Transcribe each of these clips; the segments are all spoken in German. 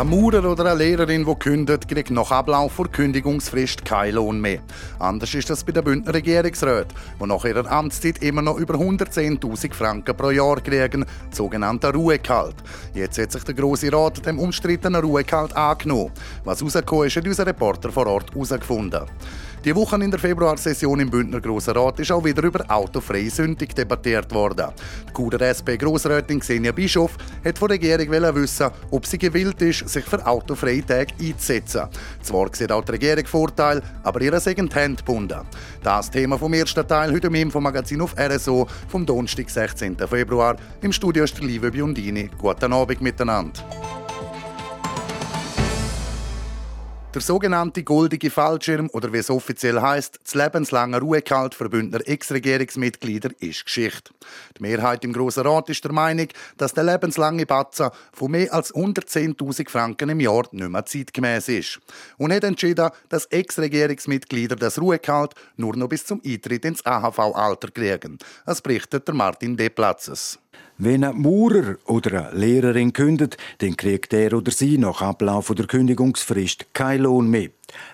Ein Maurer oder eine Lehrerin, die kündet, kriegt nach Ablauf der Kündigungsfrist keinen Lohn mehr. Anders ist das bei den Bündner Regierungsräten, die nach ihrer Amtszeit immer noch über 110.000 Franken pro Jahr kriegen, sogenannter Ruhegehalt. Jetzt hat sich der Grosse Rat dem umstrittenen Ruhegehalt angenommen. Was rausgekommen ist, hat unser Reporter vor Ort herausgefunden. Die Woche in der Februarsession im Bündner Grossen Rat ist auch wieder über autofreie Sündig debattiert worden. Die Kuder SP-Grossrätin Xenia Bischof hat von der Regierung wissen, ob sie gewillt ist, sich für autofreie Tage einzusetzen. Zwar sieht auch die Regierung Vorteil, aber ihre sind gebunden. Das Thema vom ersten Teil heute im Infomagazin auf RSO vom Donnerstag, 16. Februar. Im Studio ist Liebe Biondini. Guten Abend miteinander. Der sogenannte goldige Fallschirm oder wie es offiziell heißt, das lebenslange Ruhegehalt für Bündner Ex-Regierungsmitglieder ist Geschichte. Die Mehrheit im Grossen Rat ist der Meinung, dass der lebenslange Batzen von mehr als 110.000 Franken im Jahr nicht mehr zeitgemäß ist. Und hat entschieden, dass Ex-Regierungsmitglieder das Ruhegehalt nur noch bis zum Eintritt ins AHV-Alter kriegen. Das berichtet der Martin Deplatzes. Wenn ein Maurer oder eine Lehrerin kündet, dann kriegt er oder sie nach Ablauf der Kündigungsfrist keinen Lohn mehr.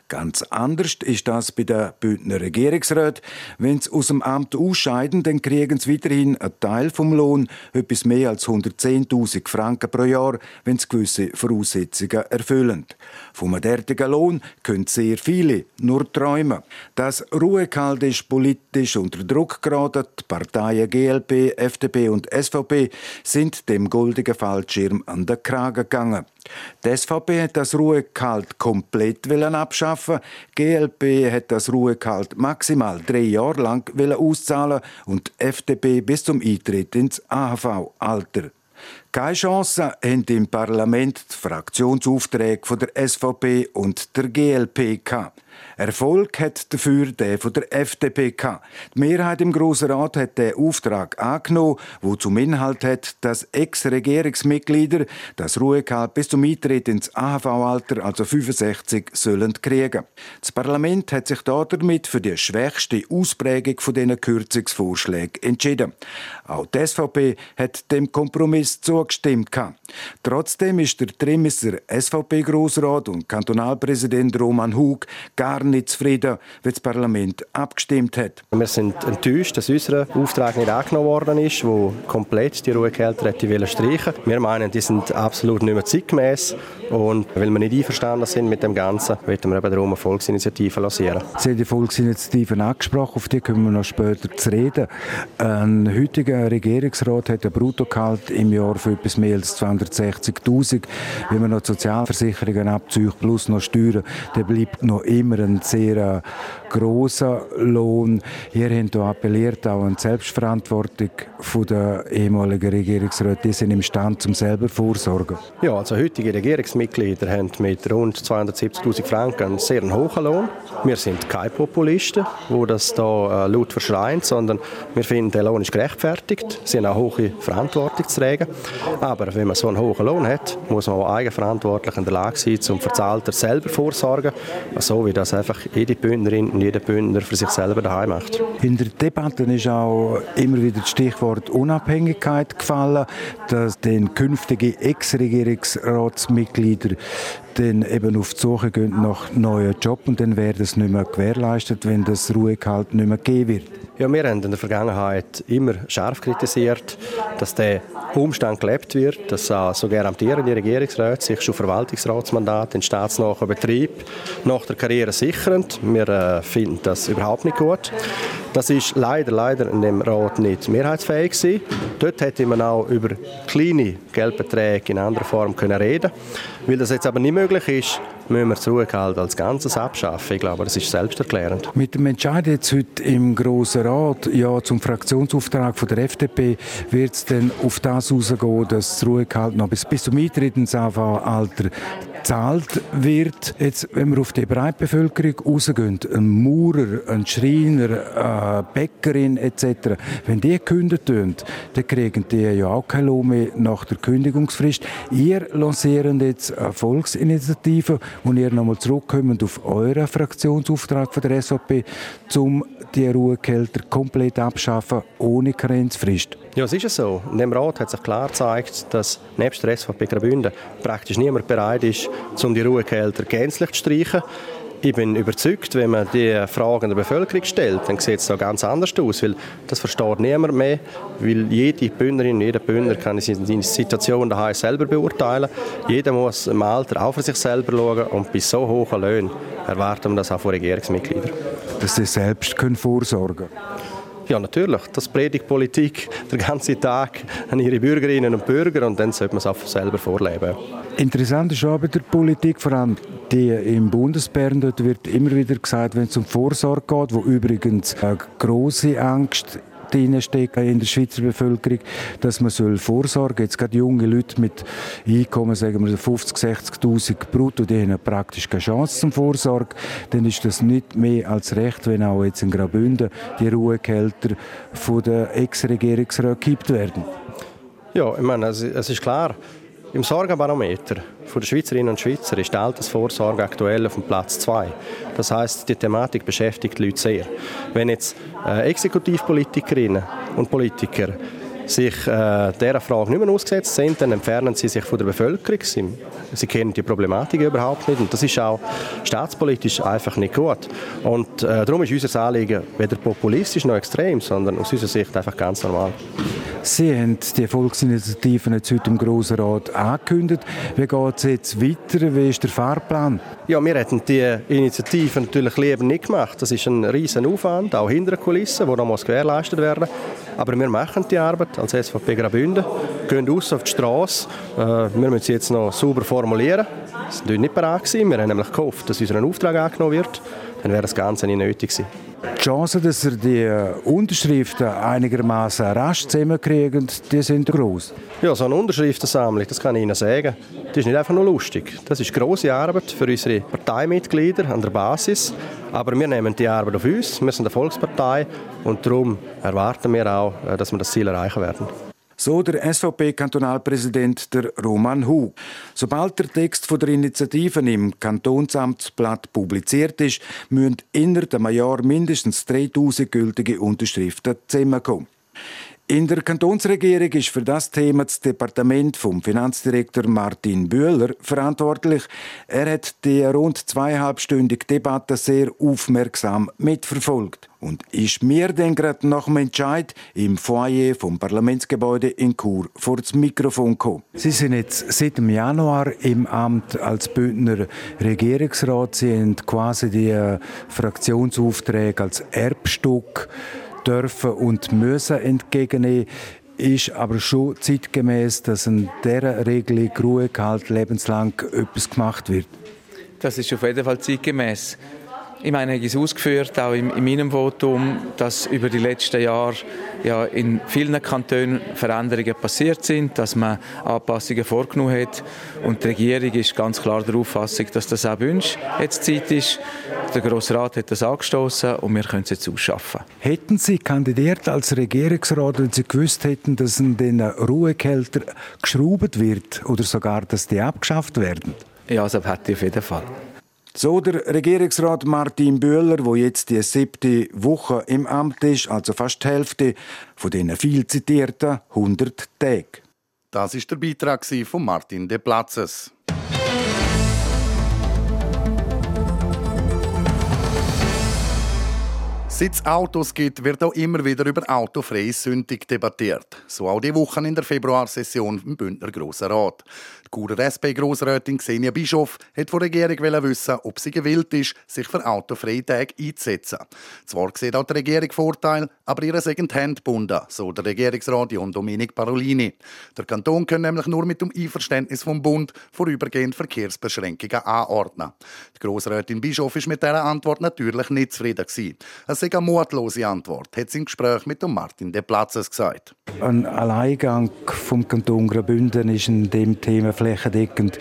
Ganz anders ist das bei den Bündner Regierungsräten. Wenn sie aus dem Amt ausscheiden, dann kriegen sie weiterhin einen Teil vom Lohn, etwas mehr als 110.000 Franken pro Jahr, wenn sie gewisse Voraussetzungen erfüllen. Vom derartigen Lohn können sehr viele nur träumen. Das Ruhegehalt ist politisch unter Druck geraten. Die Parteien GLP, FDP und SVP sind dem goldigen Fallschirm an den Kragen gegangen. Die SVP hat das Ruhegehalt komplett abschaffen. GLP hat das Ruhegehalt maximal drei Jahre lang auszahlen und die FDP bis zum Eintritt ins AHV-Alter. Keine Chance haben im Parlament die Fraktionsaufträge von der SVP und der GLP gehabt. Erfolg hat dafür der von der FDP gehabt. Die Mehrheit im Grossen Rat hat den Auftrag angenommen, wo zum Inhalt hat, dass Ex-Regierungsmitglieder das Ruhegehalt bis zum Eintritt ins AHV-Alter, also 65, sollen kriegen. Das Parlament hat sich damit für die schwächste Ausprägung von diesen Kürzungsvorschlägen entschieden. Auch die SVP hat dem Kompromiss zugestimmt. Trotzdem ist der Trimisser SVP-Grossrat und Kantonalpräsident Roman Hug gar nicht zufrieden, wie das Parlament abgestimmt hat. Wir sind enttäuscht, dass unser Auftrag nicht angenommen worden ist, wo komplett die Ruhegehälter hätte streichen Wir meinen, die sind absolut nicht mehr zeitgemäß und weil wir nicht einverstanden sind mit dem Ganzen, wollen wir eben darum eine Volksinitiative lancieren. Sie haben die Volksinitiative angesprochen, auf die kommen wir noch später zu reden. Ein heutiger Regierungsrat hat ein Bruttogehalt im Jahr für etwas mehr als 260'000. Wenn man noch die Sozialversicherungen abzieht plus noch Steuern, dann bleibt noch immer ein sehr äh, großer Lohn. Hier haben hier appelliert auch an die Selbstverantwortung der ehemaligen Regierungsräte. Die sind imstande, zum selber vorsorgen. Ja, also heutige Regierungsmitglieder haben mit rund 270.000 Franken einen sehr hohen Lohn. Wir sind keine Populisten, die das da äh, laut verschreien, sondern wir finden, der Lohn ist gerechtfertigt. Sie haben auch hohe Verantwortung zu tragen. Aber wenn man so einen hohen Lohn hat, muss man auch eigenverantwortlich in der Lage sein, zum Verzahlter selber vorsorgen, so wie das einfach jede Bündnerin und jeder Bündner für sich selber daheim macht. In der Debatte ist auch immer wieder das Stichwort Unabhängigkeit gefallen, dass den künftigen Ex-Regierungsratsmitglieder dann eben auf die Suche gehen nach neuen Jobs und dann wäre das nicht mehr gewährleistet, wenn das Ruhegehalt nicht mehr gegeben wird. Ja, wir haben in der Vergangenheit immer scharf kritisiert, dass der Umstand gelebt wird, dass äh, sogar amtierende Regierungsräte sich schon Verwaltungsratsmandat in staatsnahen Betrieb nach der Karriere sichern. Wir äh, finden das überhaupt nicht gut. Das ist leider, leider in dem Rat nicht mehrheitsfähig gewesen. Dort hätte man auch über kleine Geldbeträge in anderer Form können reden. Weil das jetzt aber nicht möglich ist, müssen wir das Ruhegehalt als Ganzes abschaffen. Ich glaube, das ist selbsterklärend. Mit dem Entscheid jetzt heute im Grossen Rat ja, zum Fraktionsauftrag von der FDP wird es dann auf das herausgehen, dass das Ruhegehalt noch bis, bis zum Eintritt ins AV-Alter gezahlt wird. Jetzt, wenn wir auf die Breitbevölkerung rausgehen, ein Maurer, ein Schreiner, eine Bäckerin etc., wenn die gekündigt werden, dann kriegen die ja auch kein Lohn mehr nach der Kündigungsfrist. Ihr lanciert jetzt eine Volksinitiative und ihr nochmal zurückkommt auf euren Fraktionsauftrag von der SVP, um die Ruhekälter komplett abschaffen, ohne Karenzfrist. Ja, es ist so. In dem Rat hat sich klar gezeigt, dass nebst der SVP Graubünden praktisch niemand bereit ist, um die Ruhekälter gänzlich zu streichen. Ich bin überzeugt, wenn man die Fragen der Bevölkerung stellt, dann sieht es da ganz anders aus, weil das versteht niemand mehr, weil jede Bündnerin, jeder Bündner kann seine Situation daheim selber beurteilen. Jeder muss im Alter auch für sich selber schauen und bei so hohen Löhnen erwarten wir das auch von Regierungsmitgliedern. Dass sie selbst vorsorgen können. Ja, natürlich. Das predigt Politik den ganzen Tag an ihre Bürgerinnen und Bürger und dann sollte man es auch selber vorleben. Interessant ist auch bei der Politik, vor allem die im Bundesbären, dort wird immer wieder gesagt, wenn es um Vorsorge geht, wo übrigens eine große Angst drinstecken in der Schweizer Bevölkerung, dass man soll vorsorgen Jetzt gerade junge Leute mit Einkommen, sagen wir 50, 60'000 brutto, die haben praktisch keine Chance zum Vorsorge. Dann ist das nicht mehr als recht, wenn auch jetzt in Graubünden die Ruhekälter von der Ex-Regierungsrat gekippt werden. Ja, ich meine, es ist klar, im Sorgenbarometer der Schweizerinnen und Schweizer ist die Altersvorsorge aktuell auf dem Platz 2. Das heißt, die Thematik beschäftigt die Leute sehr. Wenn jetzt äh, Exekutivpolitikerinnen und Politiker sich äh, dieser Frage nicht mehr ausgesetzt sind, dann entfernen sie sich von der Bevölkerung. Sie, sie kennen die Problematik überhaupt nicht und das ist auch staatspolitisch einfach nicht gut. Und äh, darum ist unser Anliegen weder populistisch noch extrem, sondern aus unserer Sicht einfach ganz normal. Sie haben die Volksinitiativen jetzt heute im Grossen Rat angekündigt. Wie geht es jetzt weiter? Wie ist der Fahrplan? Ja, wir hätten die Initiative natürlich lieber nicht gemacht. Das ist ein riesen Aufwand, auch hinter den Kulissen, der noch gewährleistet werden. Aber wir machen die Arbeit als SVP Graubünden, gehen aus auf die Straße. Äh, wir müssen sie jetzt noch sauber formulieren. Das war nicht bereit. Wir haben nämlich gehofft, dass unser Auftrag angenommen wird. Dann wäre das Ganze nicht nötig gewesen. Die Chancen, dass er die äh, Unterschriften einigermaßen rasch zusammenkriegen, die sind groß. Ja, so eine Unterschriftensammlung, das kann ich Ihnen sagen, das ist nicht einfach nur lustig. Das ist große Arbeit für unsere Parteimitglieder an der Basis. Aber wir nehmen die Arbeit auf uns. Wir sind eine Volkspartei und darum erwarten wir auch, äh, dass wir das Ziel erreichen werden. So der SVP-Kantonalpräsident der Roman Hu. Sobald der Text von der Initiative im Kantonsamtsblatt publiziert ist, müssen innerhalb einem Jahr mindestens 3000 gültige Unterschriften zusammenkommen. In der Kantonsregierung ist für das Thema das Departement vom Finanzdirektor Martin Bühler verantwortlich. Er hat die rund zweieinhalbstündige Debatte sehr aufmerksam mitverfolgt und ist mir dann gerade nach dem Entscheid im Foyer vom Parlamentsgebäude in Chur vor das Mikrofon gekommen. Sie sind jetzt seit dem Januar im Amt als Bündner Regierungsrat. Sie haben quasi die äh, Fraktionsaufträge als Erbstück dürfen und müssen entgegennehmen ist aber schon zeitgemäß, dass in dieser Regelung Ruhegehalt lebenslang etwas gemacht wird. Das ist auf jeden Fall zeitgemäß. Ich meine, ich habe es ausgeführt, auch in, in meinem Votum, dass über die letzten Jahre ja in vielen Kantonen Veränderungen passiert sind, dass man Anpassungen vorgenommen hat. Und die Regierung ist ganz klar der Auffassung, dass das auch wünscht. Jetzt Zeit ist. Der Grosse Rat hat das angestoßen und wir können es jetzt ausschaffen. Hätten Sie kandidiert als Regierungsrat, wenn Sie gewusst hätten, dass in den Ruhekälter geschraubt wird oder sogar, dass die abgeschafft werden? Ja, das hätte ich auf jeden Fall. So der Regierungsrat Martin Bühler, wo jetzt die siebte Woche im Amt ist, also fast die Hälfte von den viel zitierten 100 Tagen. Das ist der Beitrag von Martin De Platzes. Seit es Autos gibt, wird auch immer wieder über autofreie Sündig debattiert. So auch die Wochen in der Februarsession im Bündner Grossen Rat. Die Churer SP-Grossrätin Xenia Bischof hat von der Regierung wissen, ob sie gewillt ist, sich für autofreie Tage einzusetzen. Zwar sieht auch die Regierung Vorteil, aber ihre sind handbunden, so der Regierungsrat John Dominic Parolini. Der Kanton kann nämlich nur mit dem Einverständnis vom Bund vorübergehend Verkehrsbeschränkungen anordnen. Die Grossrätin Bischof ist mit dieser Antwort natürlich nicht zufrieden gewesen. Sei eine mutlose Antwort, hat sie im Gespräch mit Martin De Platzes gesagt. Ein Alleingang vom Kanton Graubünden ist in dem Thema flächendeckend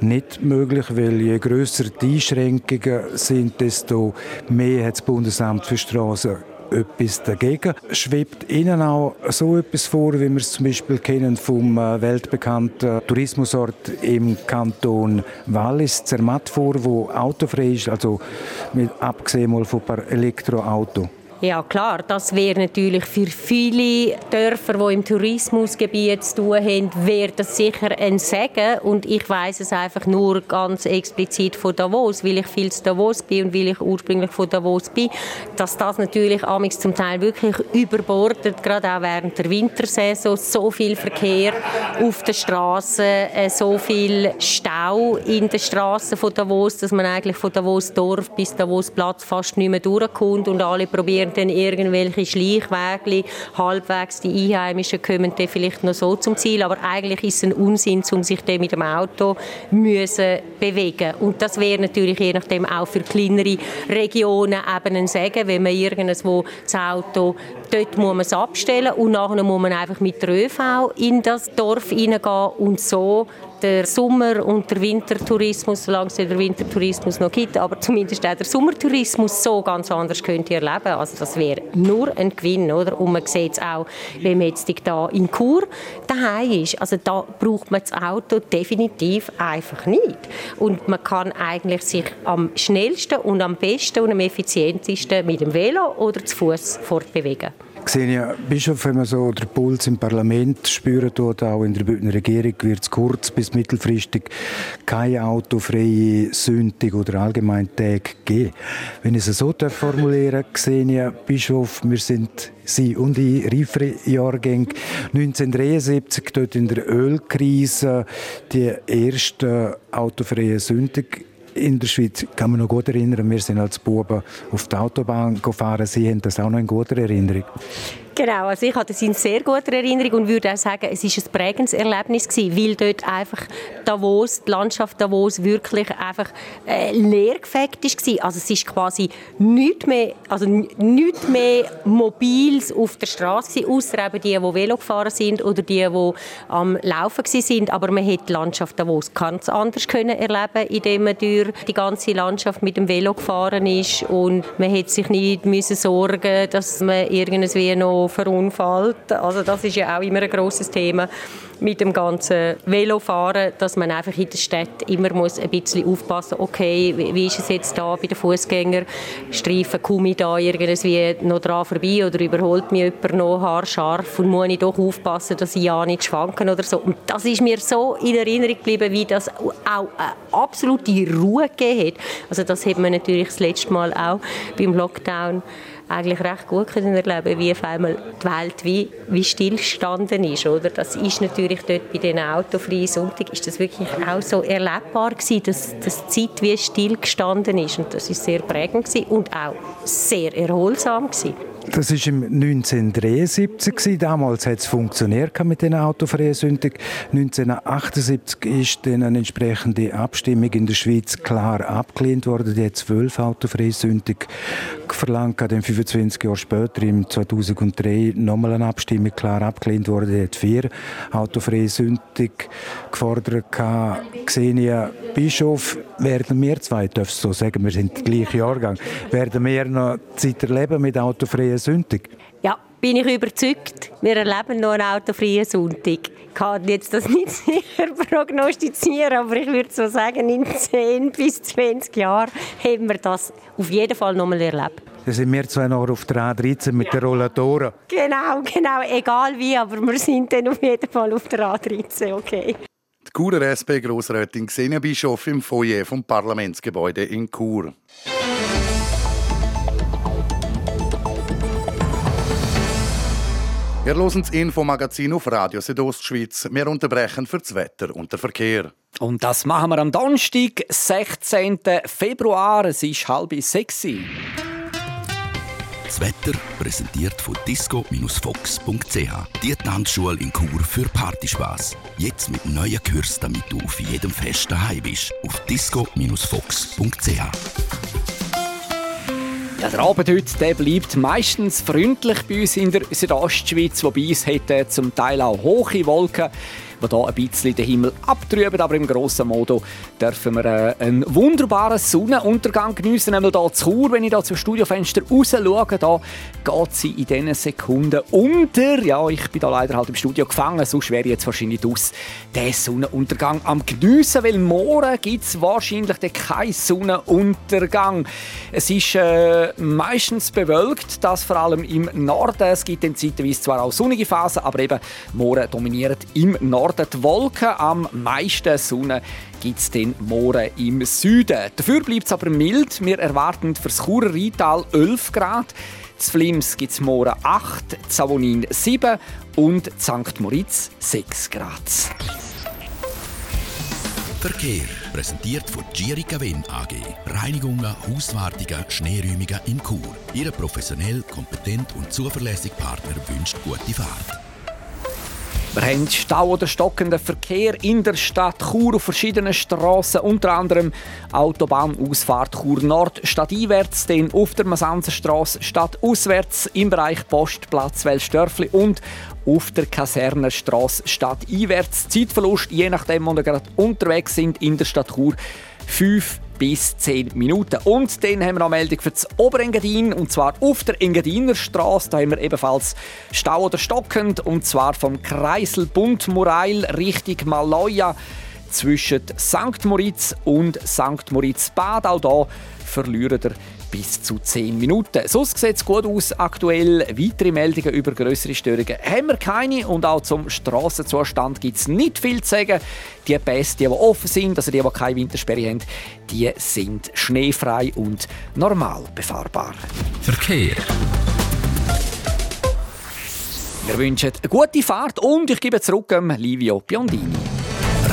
nicht möglich, weil je grösser die Einschränkungen sind, desto mehr hat das Bundesamt für Straßen etwas dagegen. Schwebt Ihnen auch so etwas vor, wie wir es zum Beispiel kennen vom äh, weltbekannten Tourismusort im Kanton Wallis, Zermatt vor, wo autofrei ist, also mit, abgesehen mal von ein paar Elektroautos? Ja klar, das wäre natürlich für viele Dörfer, die im Tourismusgebiet zu tun haben, wäre das sicher ein Segen. Und ich weiß es einfach nur ganz explizit von Davos, weil ich viel zu Davos bin und weil ich ursprünglich von Davos bin, dass das natürlich amigs zum Teil wirklich überbordet, gerade auch während der Wintersaison, so viel Verkehr auf der Straße, äh, so viel Stau in den Straßen von Davos, dass man eigentlich von Davos Dorf bis Davos Platz fast nicht mehr durchkommt und alle probieren dann irgendwelche Schleichwege, halbwegs die Einheimischen kommen dann vielleicht noch so zum Ziel, aber eigentlich ist es ein Unsinn, um sich dann mit dem Auto müssen bewegen. Und das wäre natürlich je nachdem auch für kleinere Regionen eben ein Segen, wenn man irgendwo das Auto dort muss man es abstellen und nachher muss man einfach mit der ÖV in das Dorf hineingehen und so der Sommer- und der Wintertourismus, solange es den Wintertourismus noch gibt, aber zumindest auch der Sommertourismus so ganz anders könnte erleben. Also das wäre nur ein Gewinn, oder? Und man sieht es auch, wenn man jetzt da in Chur daheim ist. Also da braucht man das Auto definitiv einfach nicht. Und man kann eigentlich sich am schnellsten und am besten und am effizientesten mit dem Velo oder zu Fuß fortbewegen. Xenia Bischof, wenn man so den Puls im Parlament spüren tut, auch in der Bündner Regierung, wird es kurz bis mittelfristig keine autofreie Sündig oder allgemein Tag geben. Wenn ich es so formulieren Xenia Bischof, wir sind Sie und die reifere Jahrgänge 1973, dort in der Ölkrise, die erste autofreie Sündig in der Schweiz kann man noch gut erinnern, wir sind als Buben auf der Autobahn gefahren. Sie haben das auch noch in guter Erinnerung. Genau, also ich hatte das in sehr guter Erinnerung und würde auch sagen, es ist ein prägendes Erlebnis gewesen, weil dort einfach Davos, die Landschaft Davos wirklich einfach äh, leergefegt ist Also es ist quasi nichts mehr, also nichts mehr Mobiles auf der Straße außer eben die, die Velo gefahren sind oder die, die am Laufen sind. Aber man hätte die Landschaft Davos ganz anders können erleben, indem man durch die ganze Landschaft mit dem Velo gefahren ist und man hätte sich nicht müssen sorgen, dass man irgendwie noch verunfallt. Also das ist ja auch immer ein großes Thema mit dem ganzen Velofahren, dass man einfach in der Stadt immer muss ein bisschen aufpassen okay, wie ist es jetzt da bei den Fußgängerstreifen, komme ich da irgendwie noch dran vorbei oder überholt mich jemand noch haarscharf und muss ich doch aufpassen, dass ich ja nicht schwanken oder so. Und das ist mir so in Erinnerung geblieben, wie das auch eine absolute Ruhe gegeben hat. Also das hat man natürlich das letzte Mal auch beim Lockdown eigentlich recht gut können erleben wie auf einmal die Welt wie, wie stillgestanden ist. Oder? Das ist natürlich dort bei den autofreien Sonntag ist das wirklich auch so erlebbar gewesen, dass, dass die Zeit wie stillgestanden ist. Und das ist sehr prägend gewesen und auch sehr erholsam gewesen. Das war im 1973. Damals hat es funktioniert mit den autofreien Sündig. 1978 ist dann eine entsprechende Abstimmung in der Schweiz klar abgelehnt worden. Die hat zwölf autofreie Sündig verlangt. Dann 25 Jahre später, im 2003, nochmal eine Abstimmung klar abgelehnt worden. Die hat vier autofreie Sündig gefordert. Xenia Bischof, werden wir zwei, darf ich so sagen, wir sind der gleiche Jahrgang, werden wir noch Zeit erleben mit autofreien Sonntag? Ja, bin ich überzeugt. Wir erleben noch einen autofreien Sonntag. Ich kann jetzt das nicht sicher prognostizieren, aber ich würde so sagen, in 10 bis 20 Jahren haben wir das auf jeden Fall noch mal erlebt. Dann sind wir zwei noch auf der A13 mit ja. der Rollatoren. Genau, genau, egal wie, aber wir sind dann auf jeden Fall auf der A13, okay. Die Churer SP-Grossrätin Xenia Bischof im Foyer vom Parlamentsgebäude in Chur. Wir hören das Infomagazin auf Radio Südostschweiz. Wir unterbrechen für das Wetter und den Verkehr. Und das machen wir am Donnerstag, 16. Februar. Es ist halb sechs. Das Wetter präsentiert von disco-fox.ch. Die Tanzschule in Chur für Partyspaß. Jetzt mit neuen Kürzen, damit du auf jedem Fest daheim bist. Auf disco-fox.ch. Ja, der Abend heute der bleibt meistens freundlich bei uns in der Südostschweiz, wobei es hätte zum Teil auch hohe Wolken die hier ein bisschen den Himmel abtrüben. Aber im grossen Modo dürfen wir äh, einen wunderbaren Sonnenuntergang geniessen. Nämlich hier zu Chur, wenn ich hier zum Studiofenster raus schaue, da geht sie in diesen Sekunden unter. Ja, ich bin da leider halt im Studio gefangen, sonst wäre ich jetzt wahrscheinlich aus den Sonnenuntergang am geniessen, weil morgen gibt es wahrscheinlich keinen Sonnenuntergang. Es ist äh, meistens bewölkt, das vor allem im Norden. Es gibt dann zeitweise zwar auch sonnige Phasen, aber eben morgen dominiert im Norden Norden die Wolken, am meisten Sonne gibt es den morgen im Süden. Dafür bleibt es aber mild. Wir erwarten für das Churer Rheintal 11 Grad. Z Flims gibt es morgen 8, Savonin 7 und St. Moritz 6 Grad. Verkehr präsentiert von Girica Win AG. Reinigungen, Hauswartungen, Schneeräumungen in Chur. Ihre professionell, kompetent und zuverlässige Partner wünscht gute Fahrt. Wir haben Stau oder stockenden Verkehr in der Stadt Chur auf verschiedenen Straßen, unter anderem Autobahnausfahrt Chur Nord stadteinwärts, dann auf der Masanzerstraße stadtauswärts im Bereich Postplatz Welsdörfli und auf der Kasernenstraße stadteinwärts. Zeitverlust, je nachdem, wo wir gerade unterwegs sind in der Stadt Chur, 5 bis 10 Minuten. Und dann haben wir noch Meldung für das Oberengadin, und zwar auf der Engadiner Straße. Da haben wir ebenfalls Stau oder stockend, und zwar vom Kreisel Buntmorail Richtung Maloja zwischen St. Moritz und St. Moritz Bad. Auch hier verlieren ihr bis zu 10 Minuten. Sonst sieht es gut aus aktuell. Weitere Meldungen über größere Störungen haben wir keine und auch zum Strassenzustand gibt es nicht viel zu sagen. Die Pässe, die offen sind, also die, die keine Wintersperre haben, die sind schneefrei und normal befahrbar. Verkehr. Wir wünschen eine gute Fahrt und ich gebe zurück an Livio Biondini.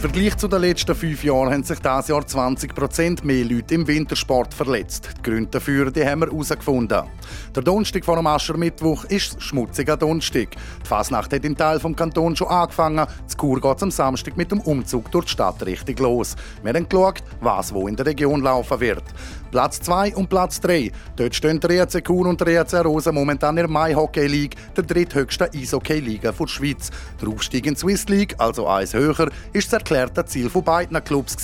Vergleich zu den letzten fünf Jahren haben sich dieses Jahr 20 Prozent mehr Leute im Wintersport verletzt. Die Gründe dafür die haben wir herausgefunden. Der Donnerstag vor dem Aschermittwoch ist schmutziger Donnerstag. Die Fasnacht hat in Teil vom Kanton schon angefangen. Zu Chur geht am Samstag mit dem Umzug durch die Stadt richtig los. Wir haben geschaut, was wo in der Region laufen wird. Platz 2 und Platz 3. Dort stehen der ERC Chur und der ERC Rosen momentan in der Mai Hockey League, der dritthöchsten Eishockey-Liga der Schweiz. Der Aufstieg in die Swiss League, also eins höher, ist das erklärte Ziel von beiden Clubs.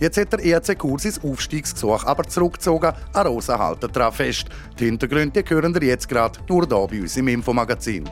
Jetzt hat der ERC Chur sein Aufstiegsgesuch aber zurückgezogen. Ein Rosen halten daran fest. Die Hintergründe hören ihr jetzt gerade nur hier bei uns im Infomagazin.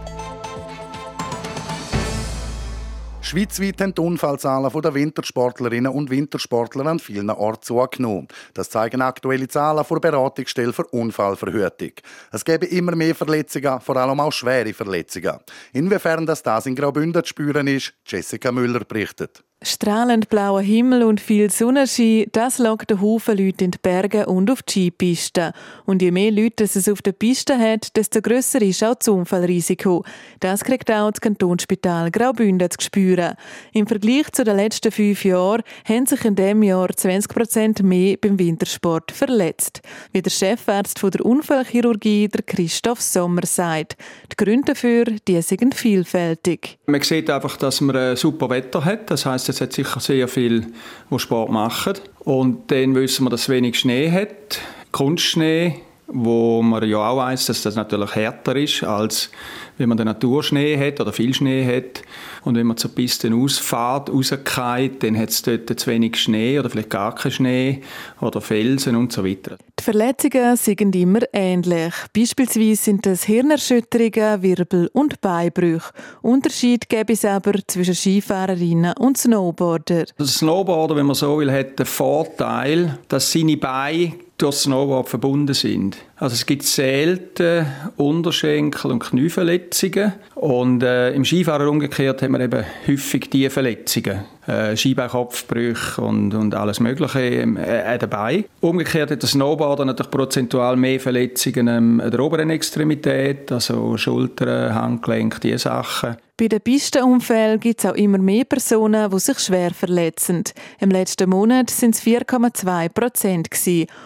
Schweizweit haben die Unfallzahlen der Wintersportlerinnen und Wintersportler an vielen Orten zugenommen. Das zeigen aktuelle Zahlen der Beratungsstelle für Unfallverhütung. Es gäbe immer mehr Verletzungen, vor allem auch schwere Verletzungen. Inwiefern das, das in Graubünden zu spüren ist, Jessica Müller berichtet. Strahlend blauer Himmel und viel Sonnenschein, das lockt einen Haufen Leute in die Berge und auf die Skipisten. Und je mehr Leute es auf der Piste hat, desto grösser ist auch das Unfallrisiko. Das kriegt auch das Kantonsspital Graubünden zu spüren. Im Vergleich zu den letzten fünf Jahren haben sich in diesem Jahr 20 Prozent mehr beim Wintersport verletzt. Wie der Chefarzt der Unfallchirurgie, der Christoph Sommer, sagt. Die Gründe dafür die sind vielfältig. Man sieht einfach, dass man ein super Wetter hat. Das heißt, es hat sicher sehr viele, die Sport machen. Und dann wissen wir, dass es wenig Schnee hat. Kunstschnee, wo man ja auch weiß, dass das natürlich härter ist, als wenn man den Naturschnee hat oder viel Schnee hat. Und wenn man zur Piste ausfährt, rausgeht, dann hat es dort zu wenig Schnee oder vielleicht gar keinen Schnee oder Felsen und so weiter. Die Verletzungen sind immer ähnlich. Beispielsweise sind es Hirnerschütterungen, Wirbel- und Beinbrüche. Unterschied gäbe es aber zwischen Skifahrerinnen und Snowboarder. Der Snowboarder, wenn man so will, hat den Vorteil, dass seine Beine durch Snowboard verbunden sind. Also es gibt selten Unterschenkel- und Knieverletzungen und äh, im Skifahren umgekehrt haben wir eben häufig diese Verletzungen. Äh, Skibeinkopfbrüche und, und alles Mögliche äh, dabei. Umgekehrt hat der Snowboarder natürlich prozentual mehr Verletzungen ähm, an der oberen Extremität, also Schultern, Handgelenk, diese Sachen. Bei den Pistenunfällen gibt es auch immer mehr Personen, die sich schwer verletzen. Im letzten Monat sind es 4,2 Prozent.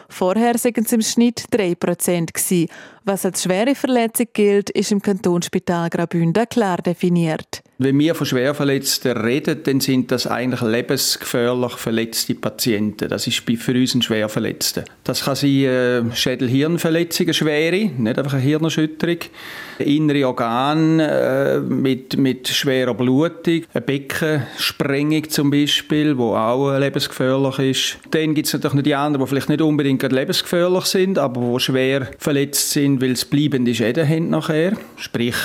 Vorher waren es im Schnitt 3 Prozent. Was als schwere Verletzung gilt, ist im Kantonsspital Graubünden klar definiert. Wenn wir von Schwerverletzten reden, dann sind das eigentlich lebensgefährlich verletzte Patienten. Das ist für uns ein Schwerverletzter. Das kann sein äh, Schädel-Hirnverletzungen, schwere, nicht einfach eine Hirnerschütterung, innere Organe äh, mit, mit schwerer Blutung, eine Beckensprengung zum Beispiel, wo auch lebensgefährlich ist. Dann gibt es natürlich noch die anderen, die vielleicht nicht unbedingt lebensgefährlich sind, aber die schwer verletzt sind, weil es bleibende Schäden haben nachher, sprich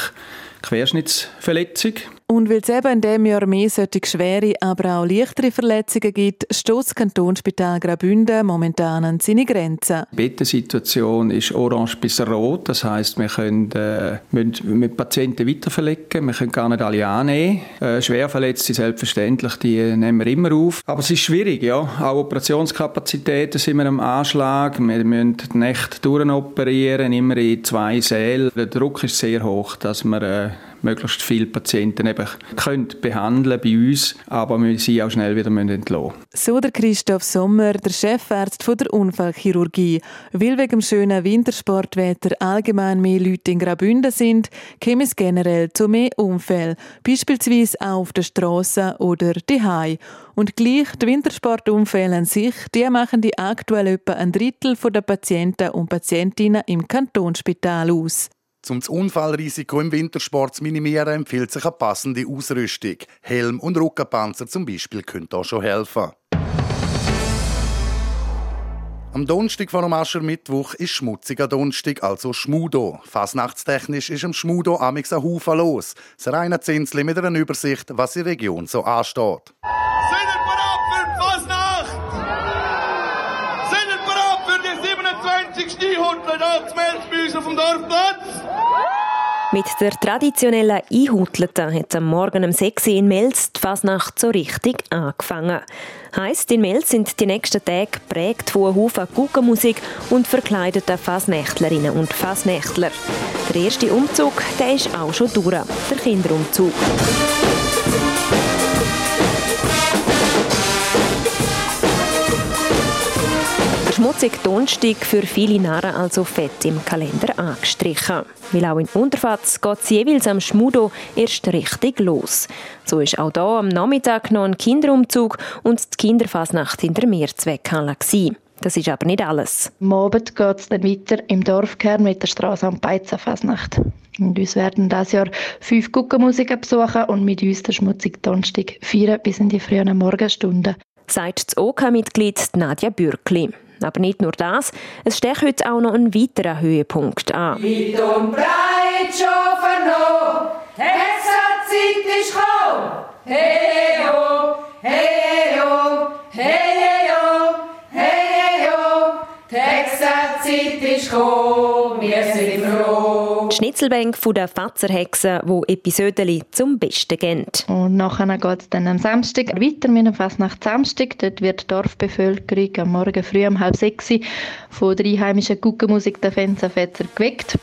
Querschnittsverletzung. Und weil es eben in diesem Jahr mehr solche schwere, aber auch leichtere Verletzungen gibt, stößt das Kantonsspital Graubünden momentan an seine Grenzen. Die Bettensituation ist orange bis rot. Das heisst, wir können äh, müssen mit Patienten weiterverlegen. Wir können gar nicht alle annehmen. Äh, Schwerverletzte selbstverständlich, die nehmen wir immer auf. Aber es ist schwierig, ja. Auch Operationskapazitäten sind wir am Anschlag. Wir müssen die Nächte durchoperieren, immer in zwei Sälen. Der Druck ist sehr hoch, dass wir äh, möglichst viele Patienten eben können behandeln bei uns, aber wir sie auch schnell wieder entlassen So der Christoph Sommer, der Chefarzt von der Unfallchirurgie. Weil wegen dem schönen Wintersportwetter allgemein mehr Leute in Graubünden sind, käme es generell zu mehr Unfällen, beispielsweise auch auf der Straße oder die Hai. Und gleich die Wintersportunfälle an sich, die machen die aktuell etwa ein Drittel der Patienten und Patientinnen im Kantonsspital aus. Um das Unfallrisiko im Wintersport zu minimieren, empfiehlt sich eine passende Ausrüstung. Helm und Rückenpanzer zum Beispiel können da schon helfen. Am Donnerstag vor dem Aschermittwoch ist schmutziger Donnerstag, also Schmudo. Fasnachtstechnisch ist am Schmudo amix ein Haufen los. Das reine Zinsli mit einer Übersicht, was in der Region so ansteht. Sind ihr bereit für die Fasnacht? Sind ihr bereit für die 27. Stihundler Melchbüs auf dem Dorfplatz? Mit der traditionellen Einhutlete hat am Morgen um 6 Uhr in Melz die Fasnacht so richtig angefangen. Heisst, in Melz sind die nächsten Tage geprägt von Haufen Guggenmusik und verkleideten Fasnächtlerinnen und Fasnächtler. Der erste Umzug der ist auch schon durch, der Kinderumzug. Schmutzige Donnerstag für viele Narren also fett im Kalender angestrichen. Weil auch in Unterfatz geht es jeweils am Schmudo erst richtig los. So ist auch hier am Nachmittag noch ein Kinderumzug und die Kinderfasnacht in der Mehrzweckhalle. Das ist aber nicht alles. Am Abend geht es dann weiter im Dorfkern mit der Straße am Beizenfasnacht. Und uns werden dieses Jahr fünf Guckenmusiker besuchen und mit uns den schmutzigen Donnerstag feiern bis in die frühen Morgenstunden. Sagt das OK-Mitglied Nadja Bürkli. Aber nicht nur das, es steht heute auch noch ein weiterer Höhepunkt an. Weit und breit schon vernommen, Zeit ist gekommen. Hey, ho, hey, ho, hey, ho, hey, ho, Zeit ist gekommen. Die Schnitzelbank der Fatzerhexen, wo Episoden zum Besten gehen. Und nachher geht es dann am Samstag weiter mit dem Fastnacht Samstag. Dort wird die Dorfbevölkerung am Morgen früh um halb sechs von der einheimischen Guckenmusik der Fensterfetzer geweckt.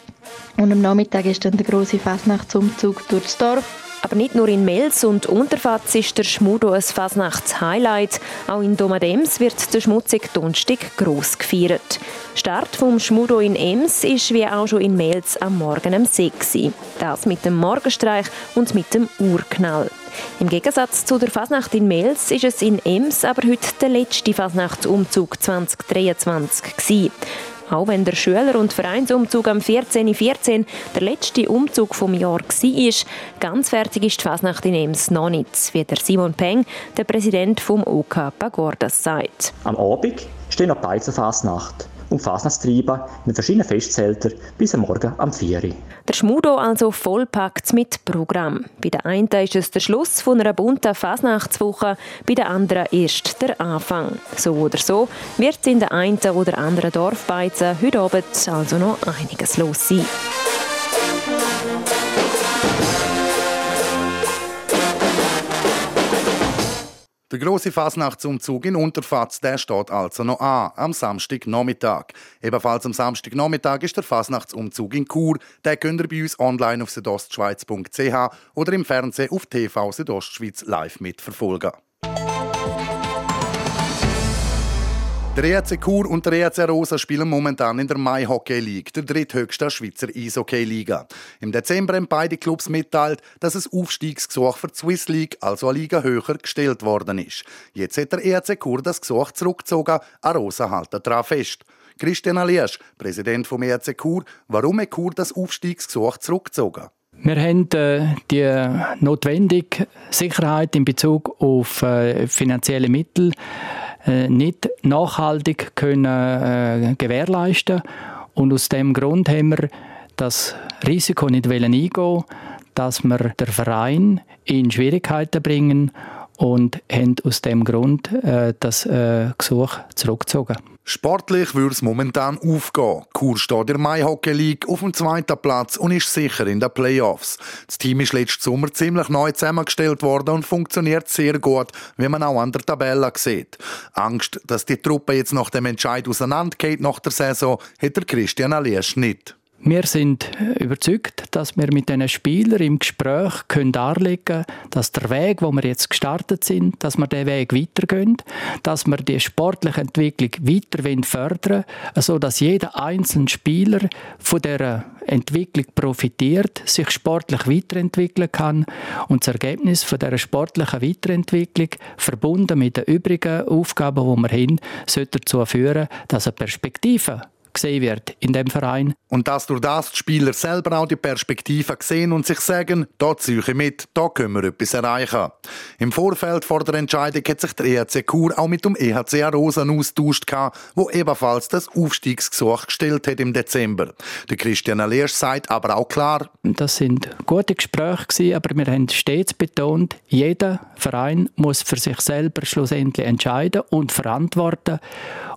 Und am Nachmittag ist dann der große Fastnachtsumzug durch das Dorf. Aber nicht nur in Mels und Unterfatz ist der Schmudo ein Fasnachts-Highlight. Auch in Domadems wird der schmutzige Donnerstag gross gefeiert. Start vom Schmudo in Ems ist wie auch schon in Mels am Morgen um 6 Uhr. Das mit dem Morgenstreich und mit dem Urknall. Im Gegensatz zu der Fasnacht in Mels ist es in Ems aber heute der letzte Fasnachtsumzug 2023 gewesen. Auch wenn der Schüler- und Vereinsumzug am 14.14 .14 der letzte Umzug vom Jahr war, ganz fertig ist die Fasnacht in Ems noch nicht, wie der Simon Peng, der Präsident vom OK Pagordas, sagt. Am Abend steht noch die Beizenfasnacht. Und Fasnachtstreiben in den verschiedenen Festzeltern bis am Morgen am 4 Uhr. Der Schmudo also vollpackt mit Programm. Bei der einen ist es der Schluss von einer bunten Fasnachtswoche, bei der anderen erst der Anfang. So oder so wird es in der einen oder anderen Dorfbeizen heute Abend also noch einiges los sein. Der große Fasnachtsumzug in Unterfatz, der steht also noch an, am Samstagnachmittag. Ebenfalls am Samstagnachmittag ist der Fasnachtsumzug in Chur. Den könnt ihr bei uns online auf südostschweiz.ch oder im Fernsehen auf TV Südostschweiz live mitverfolgen. Der ERC Chur und der ERC Rosa spielen momentan in der Mai Hockey League, der dritthöchsten Schweizer Eishockey-Liga. Im Dezember haben beide Clubs mitteilt, dass ein Aufstiegsgesuch für die Swiss League, also eine Liga höher, gestellt worden ist. Jetzt hat der ERC Chur das Gesuch zurückgezogen, a Rosa hält daran fest. Christian Aliersch, Präsident vom ERC Chur, warum hat Chur das Aufstiegsgesuch zurückgezogen? Wir haben äh, die notwendige Sicherheit in Bezug auf äh, finanzielle Mittel äh, nicht nachhaltig können, äh, gewährleisten. Und aus dem Grund haben wir das Risiko nicht eingehen dass wir den Verein in Schwierigkeiten bringen und haben aus dem Grund äh, das äh, Gesuch zurückgezogen. Sportlich würde es momentan aufgehen. Chur steht in der Mai Hockey League auf dem zweiten Platz und ist sicher in den Playoffs. Das Team ist letzten Sommer ziemlich neu zusammengestellt worden und funktioniert sehr gut, wie man auch an der Tabelle sieht. Angst, dass die Truppe jetzt nach dem Entscheid auseinandergeht nach der Saison, hat der Christian Aliesch nicht. Wir sind überzeugt, dass wir mit diesen Spielern im Gespräch können darlegen können, dass der Weg, wo wir jetzt gestartet sind, dass wir den Weg weitergehen, dass wir die sportliche Entwicklung weiter fördern so dass jeder einzelne Spieler von der Entwicklung profitiert, sich sportlich weiterentwickeln kann und das Ergebnis von dieser sportlichen Weiterentwicklung verbunden mit den übrigen Aufgaben, die wir haben, sollte dazu führen, dass eine Perspektive gesehen wird in dem Verein. Und dass durch das die Spieler selber auch die Perspektive sehen und sich sagen, da ziehe ich mit, da können wir etwas erreichen. Im Vorfeld vor der Entscheidung hat sich der EHC Chur auch mit dem EHC Rosen austauscht, wo ebenfalls das Aufstiegsgesuch gestellt hat im Dezember. Der Christian Aliersch sagt aber auch klar, das sind gute Gespräche aber wir haben stets betont, jeder Verein muss für sich selber schlussendlich entscheiden und verantworten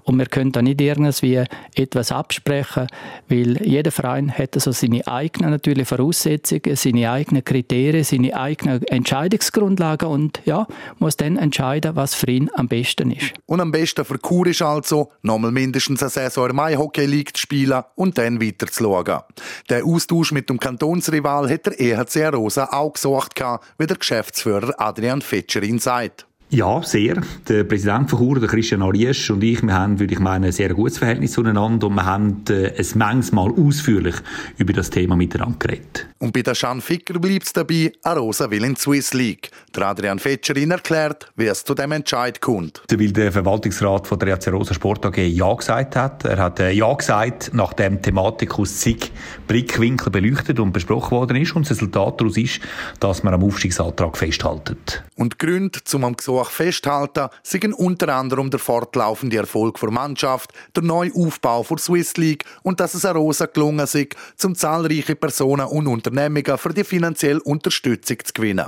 und wir können da nicht irgendwie etwas absprechen, weil jeder Verein hat also seine eigenen natürlich Voraussetzungen, seine eigenen Kriterien, seine eigenen Entscheidungsgrundlagen und ja, muss dann entscheiden, was für ihn am besten ist. Und am besten für Chur ist also, nochmal mindestens eine Saison in Mai Hockey League zu spielen und dann weiter zu schauen. Der Austausch mit dem Kantonsrival hat der EHC Rosa auch gesucht, wie der Geschäftsführer Adrian Fetscherin sagt. Ja, sehr. Der Präsident von Chur, der Christian Ariesch und ich, wir haben, würde ich meinen, ein sehr gutes Verhältnis zueinander und wir haben äh, ein manchmal ausführlich über das Thema miteinander geredet. Und bei der Jean Ficker bleibt es dabei, Arosa will in die Swiss League. Der Adrian Fetscherin erklärt, wie es zu dem Entscheid kommt. Weil der Verwaltungsrat von der RC Rosa Sport AG Ja gesagt hat. Er hat äh, Ja gesagt, nachdem die Thematik aus zig Blickwinkeln beleuchtet und besprochen worden ist und das Resultat daraus ist, dass man am Aufstiegsantrag festhalten. Und die Gründe, um am Gesuch festhalten, sind unter anderem der fortlaufende Erfolg der Mannschaft, der neue Aufbau der Swiss League und dass es Rosa gelungen ist, um zahlreiche Personen und Unternehmungen für die finanzielle Unterstützung zu gewinnen.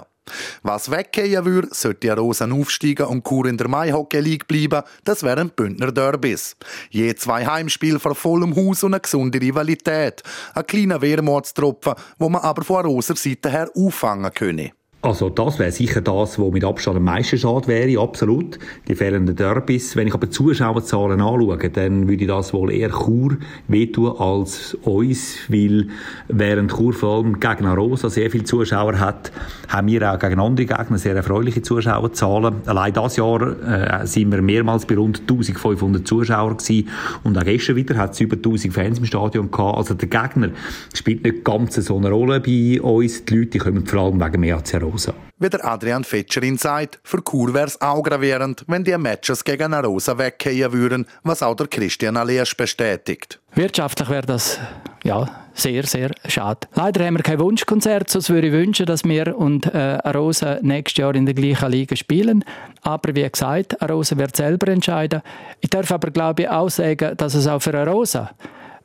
Was weggehen würde, sollte Rosen aufsteigen und Kur in der Mai Hockey League bleiben, das wären Bündner Derbys. Je zwei Heimspiele vor vollem Haus und eine gesunde Rivalität. Ein kleiner Wehrmachtstropfen, wo man aber von Roser Seite her auffangen könne. Also das wäre sicher das, was mit Abstand am meisten schade wäre, absolut. Die fehlenden Derbys. Wenn ich aber Zuschauerzahlen anschaue, dann würde das wohl eher Chur wehtun als uns, weil während Chur vor allem gegen Arosa sehr viele Zuschauer hat, haben wir auch gegen andere Gegner sehr erfreuliche Zuschauerzahlen. Allein dieses Jahr äh, sind wir mehrmals bei rund 1500 Zuschauern gewesen und auch gestern wieder hat es über 1000 Fans im Stadion gehabt. Also der Gegner spielt nicht ganz so eine Rolle bei uns. Die Leute kommen vor allem wegen mehr als Rosa. Wie der Adrian Fetscherin sagt, für Chur wäre es auch gravierend, wenn die Matches gegen Rosa weggehen würden, was auch der Christian Aliersch bestätigt. Wirtschaftlich wäre das ja, sehr, sehr schade. Leider haben wir kein Wunschkonzert, sonst würde ich wünschen, dass wir und äh, Arosa nächstes Jahr in der gleichen Liga spielen. Aber wie gesagt, Arosa wird selber entscheiden. Ich darf aber, glaube ich, auch sagen, dass es auch für Arosa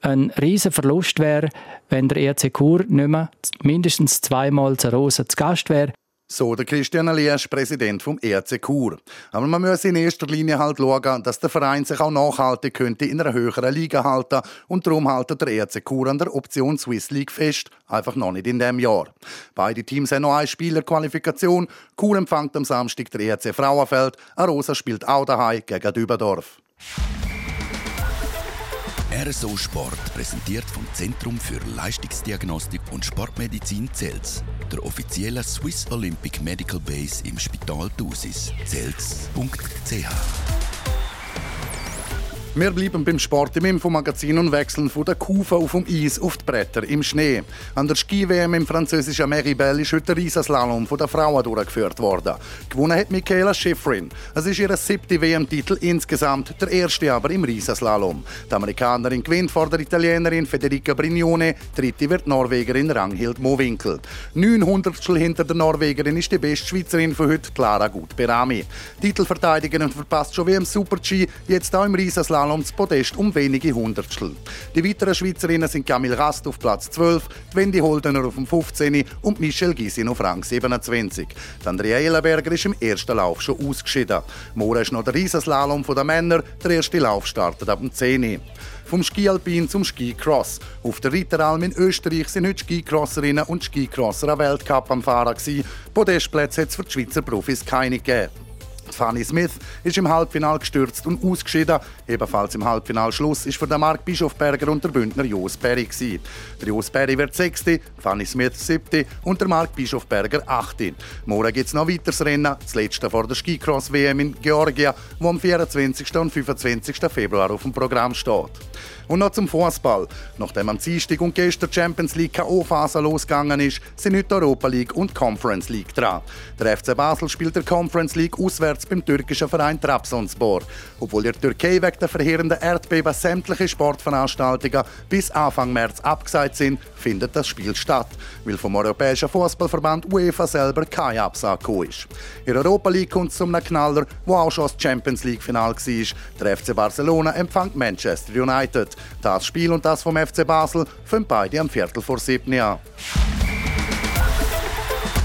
ein riesen Verlust wäre, wenn der ERC Chur nicht mehr mindestens zweimal zu Rosa zu Gast wäre. So der Christian Aliesch, Präsident vom ERC Chur. Aber man muss in erster Linie halt schauen, dass der Verein sich auch nachhaltig könnte in einer höheren Liga halten und darum haltet der ERC Chur an der Option Swiss League fest, einfach noch nicht in dem Jahr. Beide Teams haben noch eine Spielerqualifikation. Chur empfängt am Samstag der ERC Frauenfeld, Arosa spielt auch daheim gegen Dübendorf. RSO Sport präsentiert vom Zentrum für Leistungsdiagnostik und Sportmedizin Zels, der offiziellen Swiss Olympic Medical Base im Spital Thusis, zels.ch. Wir bleiben beim Sport im Infomagazin und wechseln von der Kufe auf dem Eis auf die Bretter im Schnee. An der Ski-WM im französischen Meribel ist heute der Riesenslalom von der Frauen durchgeführt worden. Gewonnen hat Michaela Schifrin. Es ist ihr siebter WM-Titel insgesamt, der erste aber im Riesenslalom. Die Amerikanerin gewinnt vor der Italienerin Federica Brignone, dritte wird Norwegerin Ranghild Mowinkel. 900 hinter der Norwegerin ist die beste Schweizerin für heute, Clara Gut-Berami. Titelverteidigerin verpasst schon wie im Super-G, jetzt auch im Riesenslalom Das Podest um wenige Hundertstel. Die weiteren Schweizerinnen sind Camille Rast auf Platz 12, Wendy Holdener auf dem 15. und Michelle Gysin auf Rang 27. Die Andrea Ehlenberger ist im ersten Lauf schon ausgeschieden. Morgen ist noch der Riesenslalom der Männer. Der erste Lauf startet ab dem 10. Vom Ski Alpin zum Ski Cross. Auf der Ritteralm in Österreich sind heute Skicrosserinnen und Skicrosser am Weltcup am Fahren. Podestplätze hat es für die Schweizer Profis keine gegeben. Fanny Smith ist im Halbfinal gestürzt und ausgeschieden. Ebenfalls im Halbfinalschluss ist für den Mark Bischofberger und der Bündner Jos. Gewesen. Der Jos Berry wird Sechste, Fanny Smith Siebte und der Mark Bischofberger Achte. Morgen gibt es noch weiteres Rennen, das letzte vor der Skicross-WM in Georgia, wo am 24. und 25. Februar auf dem Programm steht. Und noch zum Fußball. Nachdem am Dienstag und gestern Champions League K.O.-Phase losgegangen ist, sind heute Europa League und Conference League dran. Der FC Basel spielt der Conference League auswärts beim türkischen Verein Trabzonspor. Obwohl der Türkei wegen der verheerenden Erdbeben sämtliche Sportveranstaltungen bis Anfang März abgesagt sind, findet das Spiel statt, weil vom Europäischen Fußballverband UEFA selber keine Absage ist. In Europa League kommt es zum Knaller, wo auch schon das Champions League Final war. Der FC Barcelona empfängt Manchester United. Das Spiel und das vom FC Basel fangen beide am Viertel vor sieben an.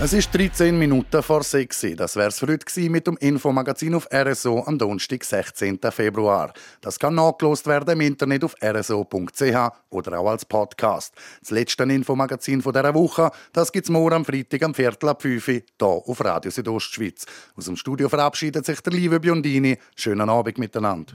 Es ist 13 Minuten vor 6 Das wäre es für heute mit dem Infomagazin auf RSO am Donnerstag, 16. Februar. Das kann nachgelost werden im Internet auf rso.ch oder auch als Podcast. Das letzte Infomagazin von dieser Woche, das gibt es morgen am Freitag am Viertel ab 5 Uhr hier auf Radio Südostschweiz. Aus dem Studio verabschiedet sich der liebe Biondini. Schönen Abend miteinander.